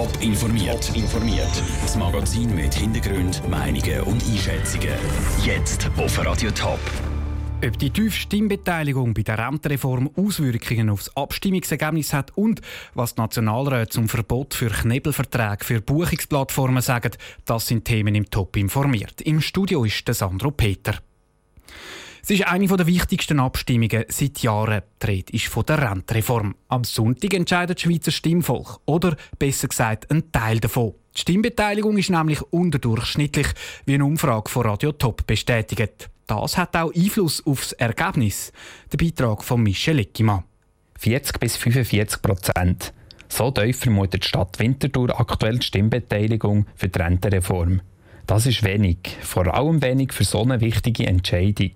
Top informiert. informiert. Das Magazin mit Hintergrund, Meinungen und Einschätzungen. Jetzt auf Radio Top. Ob die tiefe Stimmbeteiligung bei der Rentenreform Auswirkungen aufs Abstimmungsergebnis hat und was die Nationalräte zum Verbot für Knebelverträge für Buchungsplattformen sagen, das sind Themen im Top informiert. Im Studio ist der Sandro Peter. Es ist eine der wichtigsten Abstimmungen seit Jahren. Die Rede ist von der Rentenreform. Am Sonntag entscheidet das Schweizer Stimmvolk. Oder besser gesagt, ein Teil davon. Die Stimmbeteiligung ist nämlich unterdurchschnittlich, wie eine Umfrage von Radio Top bestätigt. Das hat auch Einfluss auf das Ergebnis. Der Beitrag von Michel Eckimann. 40 bis 45 Prozent. So tief vermutet die Stadt Winterthur aktuell die Stimmbeteiligung für die Rentenreform. Das ist wenig, vor allem wenig für so eine wichtige Entscheidung.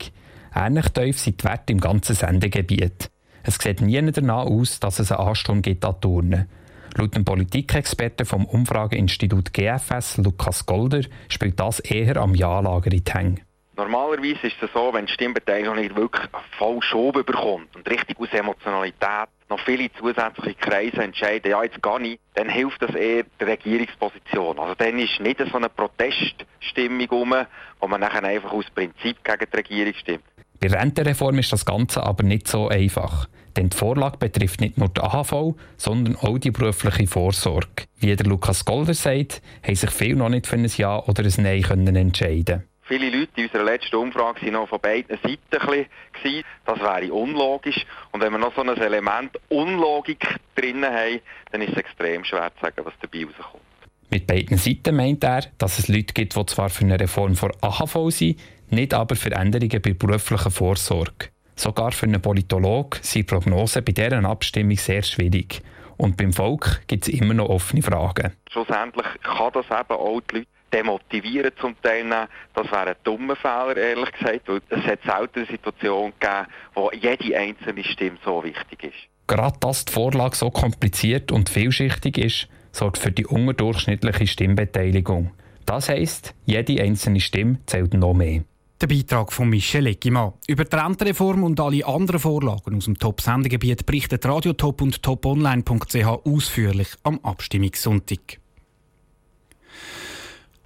Ähnlich tief sind die Werte im ganzen Sendegebiet. Es sieht nie danach aus, dass es einen Ansturm gibt an Turnen. Laut dem Politikexperten vom Umfrageinstitut GFS, Lukas Golder, spielt das eher am Ja-Lager in die Hänge. Normalerweise ist es so, wenn die Stimmbeteiligung nicht wirklich voll Schub bekommt und richtig aus Emotionalität noch viele zusätzliche Kreise entscheiden, ja, jetzt gar nicht, dann hilft das eher der Regierungsposition. Also dann ist nicht so eine Proteststimmung rum, wo man nachher einfach aus Prinzip gegen die Regierung stimmt. Bei der Rentenreform ist das Ganze aber nicht so einfach. Denn die Vorlage betrifft nicht nur die AHV, sondern auch die berufliche Vorsorge. Wie der Lukas Golder sagt, haben sich viele noch nicht für ein Ja oder ein Nein können entscheiden Viele Leute in unserer letzten Umfrage waren noch von beiden Seiten. Gewesen. Das wäre unlogisch. Und wenn wir noch so ein Element Unlogik drin haben, dann ist es extrem schwer zu sagen, was dabei rauskommt. Mit beiden Seiten meint er, dass es Leute gibt, die zwar für eine Reform vor AHV sind, nicht aber für Änderungen bei beruflicher Vorsorge. Sogar für einen Politologen sind Prognosen bei dieser Abstimmung sehr schwierig. Und beim Volk gibt es immer noch offene Fragen. Schlussendlich kann das eben auch die Leute demotivieren zum Teilnehmen. Das wäre ein dummer Fehler, ehrlich gesagt, weil es hat selten eine Situation gegeben, wo jede einzelne Stimme so wichtig ist. Gerade dass die Vorlage so kompliziert und vielschichtig ist, sorgt für die unterdurchschnittliche Stimmbeteiligung. Das heisst, jede einzelne Stimme zählt noch mehr. Der Beitrag von Michel Eggimann. Über die Rentenreform und alle anderen Vorlagen aus dem Top-Sendegebiet berichtet Radiotop und toponline.ch ausführlich am Abstimmungssonntag.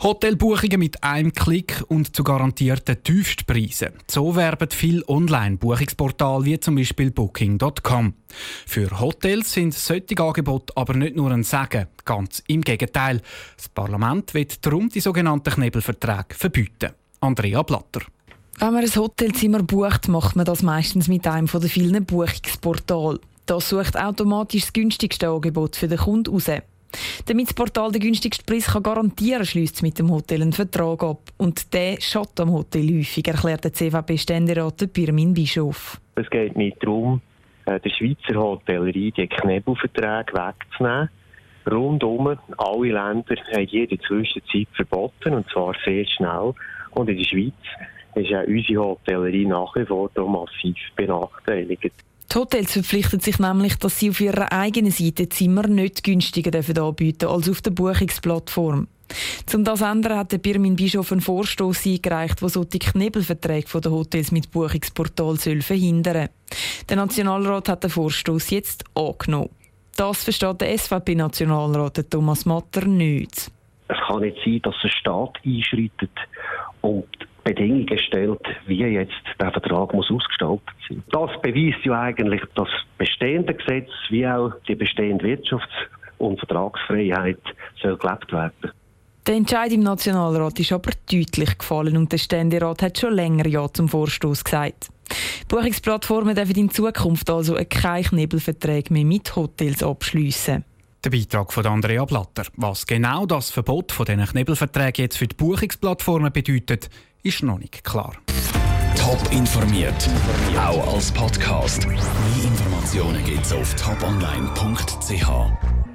Hotelbuchungen mit einem Klick und zu garantierten Tiefstpreisen. So werben viele Online-Buchungsportale wie zum Beispiel Booking.com. Für Hotels sind solche Angebote aber nicht nur ein Sagen, ganz im Gegenteil. Das Parlament wird darum die sogenannten Knebelverträge verbieten. Andrea Blatter. Wenn man ein Hotelzimmer bucht, macht man das meistens mit einem von den vielen Buchungsportalen. Das sucht automatisch das günstigste Angebot für den Kunden aus. Damit das Portal den günstigsten Preis kann garantieren kann, schließt es mit dem Hotel einen Vertrag ab. Und der schadet am Hotel häufig, erklärt der CVP-Ständerat Birmin Bischof. Es geht nicht darum, äh, der Schweizer Hotellerie die Knebelverträge wegzunehmen. Rundum alle Länder haben jede Zwischenzeit verboten, und zwar sehr schnell. Und in der Schweiz ist auch unsere Hotellerie nach wie vor massiv benachteiligt. Die Hotels verpflichten sich nämlich, dass sie auf ihrer eigenen Seite Zimmer nicht günstiger anbieten dürfen als auf der Buchungsplattform. Um das zu ändern, hat der Birmin Bischof einen Vorstoß eingereicht, der so die Knebelverträge der Hotels mit Buchungsportal soll verhindern Der Nationalrat hat den Vorstoß jetzt angenommen. Das versteht der SVP-Nationalrat Thomas Matter nicht. Es kann nicht sein, dass der Staat einschreitet und Bedingungen stellt, wie jetzt der Vertrag muss ausgestaltet sein. Das beweist ja eigentlich das bestehende Gesetz wie auch die bestehende Wirtschafts- und Vertragsfreiheit soll gelebt werden. Der Entscheid im Nationalrat ist aber deutlich gefallen und der Ständerat hat schon länger Ja zum Vorstoß gesagt. Buchungsplattformen dürfen in Zukunft also keine Knebelverträge mehr mit Hotels abschliessen. Der Beitrag von Andrea Blatter. Was genau das Verbot von diesen Knebelverträgen jetzt für die Buchungsplattformen bedeutet, ist noch nicht klar. Top informiert, auch als Podcast. Mehr Informationen gibt's auf toponline.ch.